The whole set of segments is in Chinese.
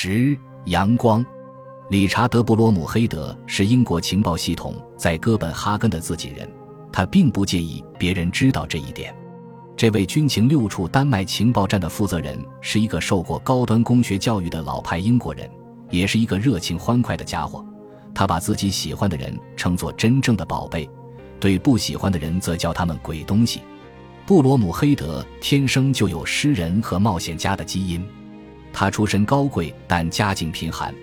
十阳光，理查德·布罗姆黑德是英国情报系统在哥本哈根的自己人，他并不介意别人知道这一点。这位军情六处丹麦情报站的负责人是一个受过高端工学教育的老派英国人，也是一个热情欢快的家伙。他把自己喜欢的人称作真正的宝贝，对不喜欢的人则叫他们鬼东西。布罗姆黑德天生就有诗人和冒险家的基因。他出身高贵，但家境贫寒。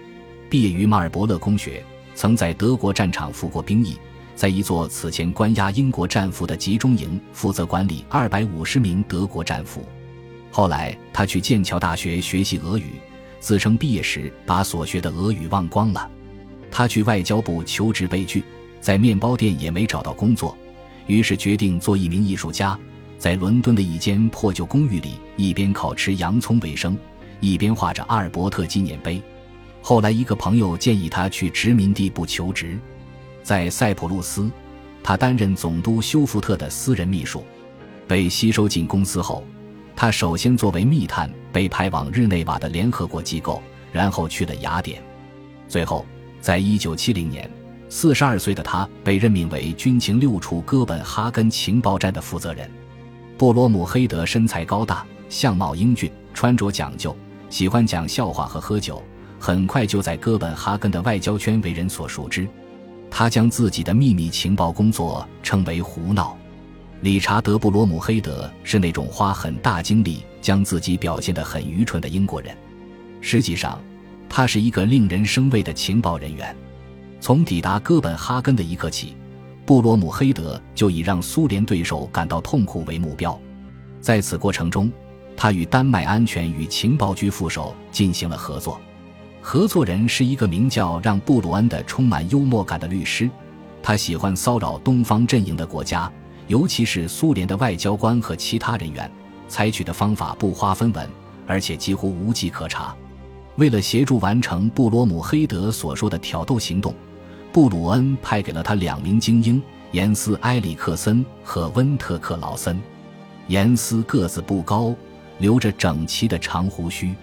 毕业于马尔伯勒公学，曾在德国战场服过兵役，在一座此前关押英国战俘的集中营负责管理二百五十名德国战俘。后来，他去剑桥大学学习俄语，自称毕业时把所学的俄语忘光了。他去外交部求职被拒，在面包店也没找到工作，于是决定做一名艺术家，在伦敦的一间破旧公寓里，一边烤吃洋葱为生。一边画着阿尔伯特纪念碑。后来，一个朋友建议他去殖民地部求职，在塞浦路斯，他担任总督休福特的私人秘书。被吸收进公司后，他首先作为密探被派往日内瓦的联合国机构，然后去了雅典。最后，在一九七零年，四十二岁的他被任命为军情六处哥本哈根情报站的负责人。布罗姆黑德身材高大，相貌英俊，穿着讲究。喜欢讲笑话和喝酒，很快就在哥本哈根的外交圈为人所熟知。他将自己的秘密情报工作称为“胡闹”。理查德·布罗姆黑德是那种花很大精力将自己表现得很愚蠢的英国人。实际上，他是一个令人生畏的情报人员。从抵达哥本哈根的一刻起，布罗姆黑德就以让苏联对手感到痛苦为目标。在此过程中，他与丹麦安全与情报局副手进行了合作，合作人是一个名叫让·布鲁恩的充满幽默感的律师。他喜欢骚扰东方阵营的国家，尤其是苏联的外交官和其他人员。采取的方法不花分文，而且几乎无迹可查。为了协助完成布罗姆黑德所说的挑逗行动，布鲁恩派给了他两名精英：严斯·埃里克森和温特克劳森。严斯个子不高。留着整齐的长胡须，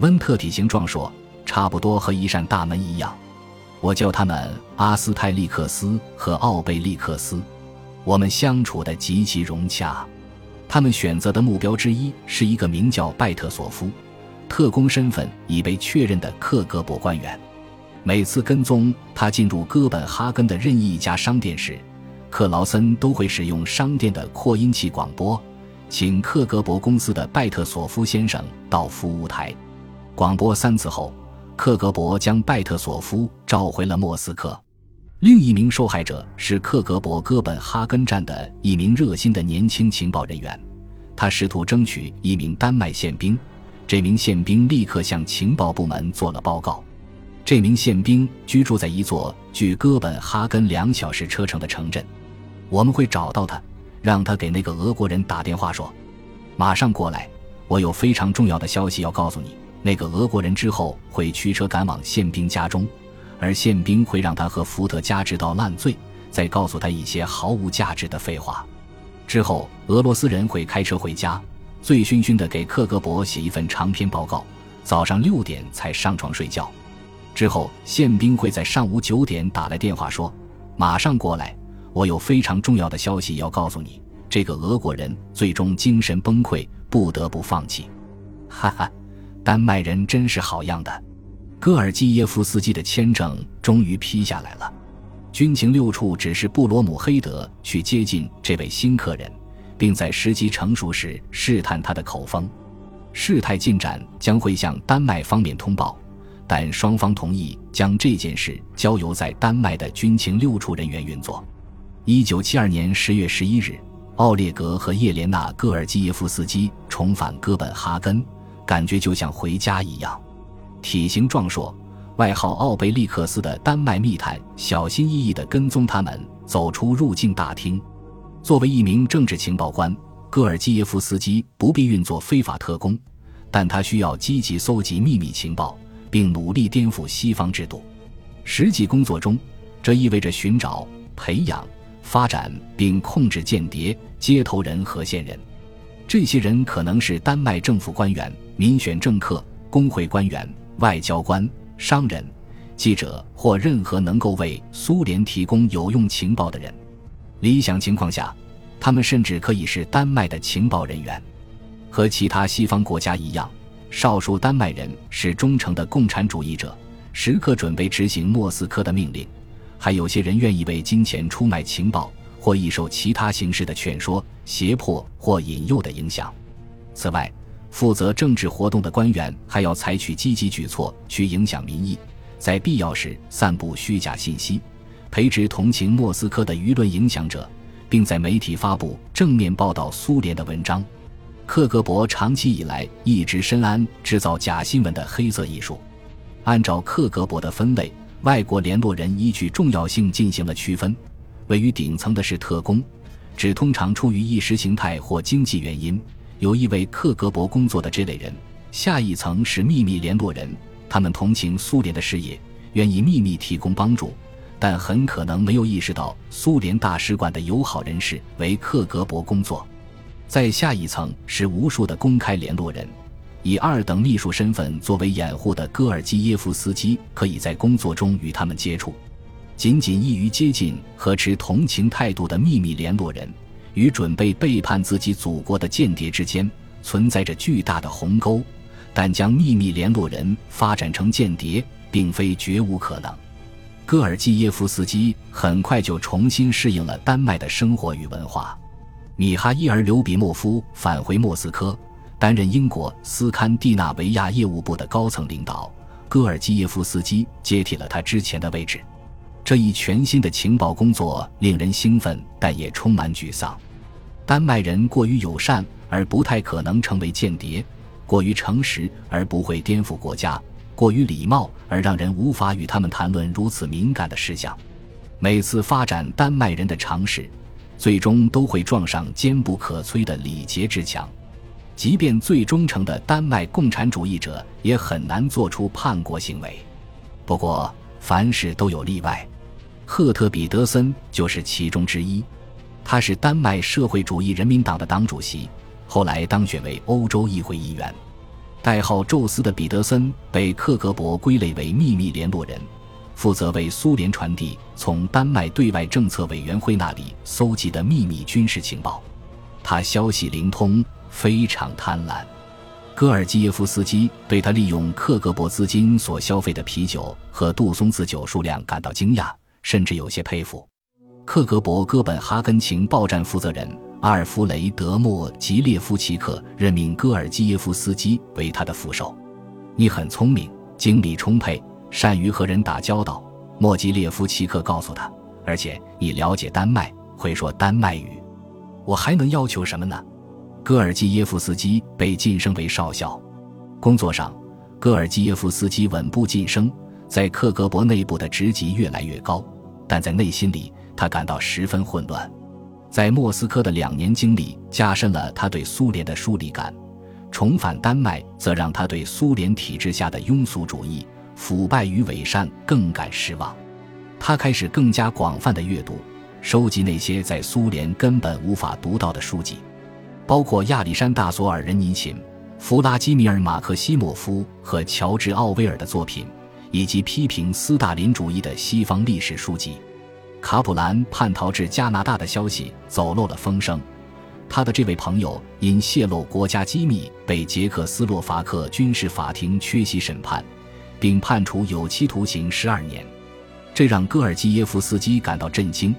温特体型壮硕，差不多和一扇大门一样。我叫他们阿斯泰利克斯和奥贝利克斯。我们相处的极其融洽。他们选择的目标之一是一个名叫拜特索夫，特工身份已被确认的克格勃官员。每次跟踪他进入哥本哈根的任意一家商店时，克劳森都会使用商店的扩音器广播。请克格勃公司的拜特索夫先生到服务台。广播三次后，克格勃将拜特索夫召回了莫斯科。另一名受害者是克格勃哥本哈根站的一名热心的年轻情报人员，他试图争取一名丹麦宪兵。这名宪兵立刻向情报部门做了报告。这名宪兵居住在一座距哥本哈根两小时车程的城镇。我们会找到他。让他给那个俄国人打电话说：“马上过来，我有非常重要的消息要告诉你。”那个俄国人之后会驱车赶往宪兵家中，而宪兵会让他和福特加直到烂醉，再告诉他一些毫无价值的废话。之后，俄罗斯人会开车回家，醉醺醺的给克格勃写一份长篇报告，早上六点才上床睡觉。之后，宪兵会在上午九点打来电话说：“马上过来。”我有非常重要的消息要告诉你，这个俄国人最终精神崩溃，不得不放弃。哈哈，丹麦人真是好样的！戈尔基耶夫斯基的签证终于批下来了。军情六处指示布罗姆黑德去接近这位新客人，并在时机成熟时试探他的口风。事态进展将会向丹麦方面通报，但双方同意将这件事交由在丹麦的军情六处人员运作。一九七二年十月十一日，奥列格和叶莲娜·戈尔基耶夫斯基重返哥本哈根，感觉就像回家一样。体型壮硕、外号奥贝利克斯的丹麦密探小心翼翼地跟踪他们走出入境大厅。作为一名政治情报官，戈尔基耶夫斯基不必运作非法特工，但他需要积极搜集秘密情报，并努力颠覆西方制度。实际工作中，这意味着寻找、培养。发展并控制间谍、接头人和线人，这些人可能是丹麦政府官员、民选政客、工会官员、外交官、商人、记者或任何能够为苏联提供有用情报的人。理想情况下，他们甚至可以是丹麦的情报人员。和其他西方国家一样，少数丹麦人是忠诚的共产主义者，时刻准备执行莫斯科的命令。还有些人愿意为金钱出卖情报，或易受其他形式的劝说、胁迫或引诱的影响。此外，负责政治活动的官员还要采取积极举措去影响民意，在必要时散布虚假信息，培植同情莫斯科的舆论影响者，并在媒体发布正面报道苏联的文章。克格勃长期以来一直深谙制造假新闻的黑色艺术。按照克格勃的分类。外国联络人依据重要性进行了区分，位于顶层的是特工，指通常出于意识形态或经济原因有意为克格勃工作的这类人；下一层是秘密联络人，他们同情苏联的事业，愿意秘密提供帮助，但很可能没有意识到苏联大使馆的友好人士为克格勃工作；在下一层是无数的公开联络人。以二等秘书身份作为掩护的戈尔基耶夫斯基，可以在工作中与他们接触。仅仅易于接近和持同情态度的秘密联络人，与准备背叛自己祖国的间谍之间存在着巨大的鸿沟。但将秘密联络人发展成间谍，并非绝无可能。戈尔基耶夫斯基很快就重新适应了丹麦的生活与文化。米哈伊尔·刘比莫夫返回莫斯科。担任英国斯堪的纳维亚业务部的高层领导，戈尔基耶夫斯基接替了他之前的位置。这一全新的情报工作令人兴奋，但也充满沮丧。丹麦人过于友善而不太可能成为间谍，过于诚实而不会颠覆国家，过于礼貌而让人无法与他们谈论如此敏感的事项。每次发展丹麦人的尝试，最终都会撞上坚不可摧的礼节之墙。即便最忠诚的丹麦共产主义者也很难做出叛国行为。不过，凡事都有例外，赫特彼得森就是其中之一。他是丹麦社会主义人民党的党主席，后来当选为欧洲议会议员。代号“宙斯”的彼得森被克格勃归类为秘密联络人，负责为苏联传递从丹麦对外政策委员会那里搜集的秘密军事情报。他消息灵通。非常贪婪，戈尔基耶夫斯基对他利用克格勃资金所消费的啤酒和杜松子酒数量感到惊讶，甚至有些佩服。克格勃哥本哈根情报站负责人阿尔弗雷德莫吉列夫奇克任命戈尔基耶夫斯基为他的副手。你很聪明，精力充沛，善于和人打交道。莫吉列夫奇克告诉他，而且你了解丹麦，会说丹麦语。我还能要求什么呢？戈尔基耶夫斯基被晋升为少校，工作上，戈尔基耶夫斯基稳步晋升，在克格勃内部的职级越来越高，但在内心里，他感到十分混乱。在莫斯科的两年经历加深了他对苏联的疏离感，重返丹麦则让他对苏联体制下的庸俗主义、腐败与伪善更感失望。他开始更加广泛的阅读，收集那些在苏联根本无法读到的书籍。包括亚历山大·索尔仁尼琴、弗拉基米尔·马克西莫夫和乔治·奥威尔的作品，以及批评斯大林主义的西方历史书籍。卡普兰叛逃至加拿大的消息走漏了风声，他的这位朋友因泄露国家机密被捷克斯洛伐克军事法庭缺席审判，并判处有期徒刑十二年，这让戈尔基耶夫斯基感到震惊。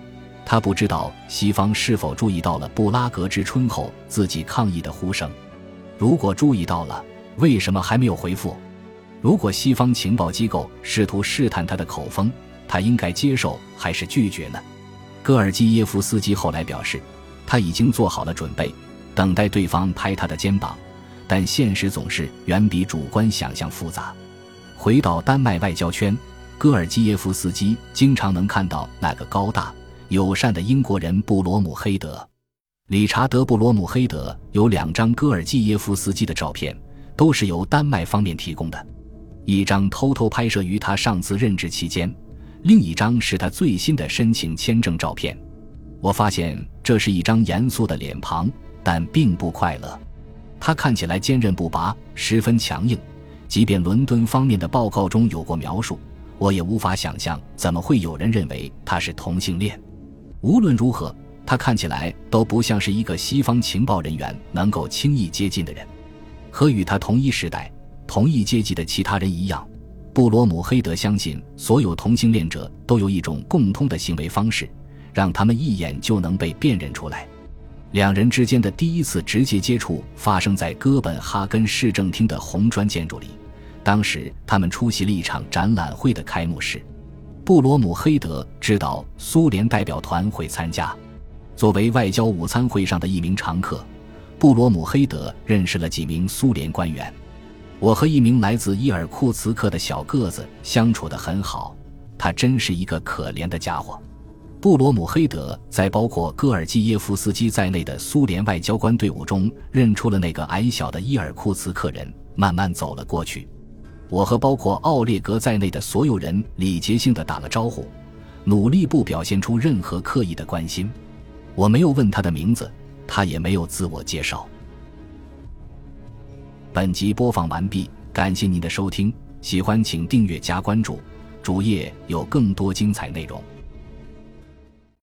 他不知道西方是否注意到了布拉格之春后自己抗议的呼声，如果注意到了，为什么还没有回复？如果西方情报机构试图试探他的口风，他应该接受还是拒绝呢？戈尔基耶夫斯基后来表示，他已经做好了准备，等待对方拍他的肩膀，但现实总是远比主观想象复杂。回到丹麦外交圈，戈尔基耶夫斯基经常能看到那个高大。友善的英国人布罗姆黑德，理查德·布罗姆黑德有两张戈尔基耶夫斯基的照片，都是由丹麦方面提供的。一张偷偷拍摄于他上次任职期间，另一张是他最新的申请签证照片。我发现这是一张严肃的脸庞，但并不快乐。他看起来坚韧不拔，十分强硬，即便伦敦方面的报告中有过描述，我也无法想象怎么会有人认为他是同性恋。无论如何，他看起来都不像是一个西方情报人员能够轻易接近的人。和与他同一时代、同一阶级的其他人一样，布罗姆黑德相信所有同性恋者都有一种共通的行为方式，让他们一眼就能被辨认出来。两人之间的第一次直接接触发生在哥本哈根市政厅的红砖建筑里，当时他们出席了一场展览会的开幕式。布罗姆黑德知道苏联代表团会参加，作为外交午餐会上的一名常客，布罗姆黑德认识了几名苏联官员。我和一名来自伊尔库茨克的小个子相处得很好，他真是一个可怜的家伙。布罗姆黑德在包括戈尔基耶夫斯基在内的苏联外交官队伍中认出了那个矮小的伊尔库茨克人，慢慢走了过去。我和包括奥列格在内的所有人礼节性的打了招呼，努力不表现出任何刻意的关心。我没有问他的名字，他也没有自我介绍。本集播放完毕，感谢您的收听，喜欢请订阅加关注，主页有更多精彩内容。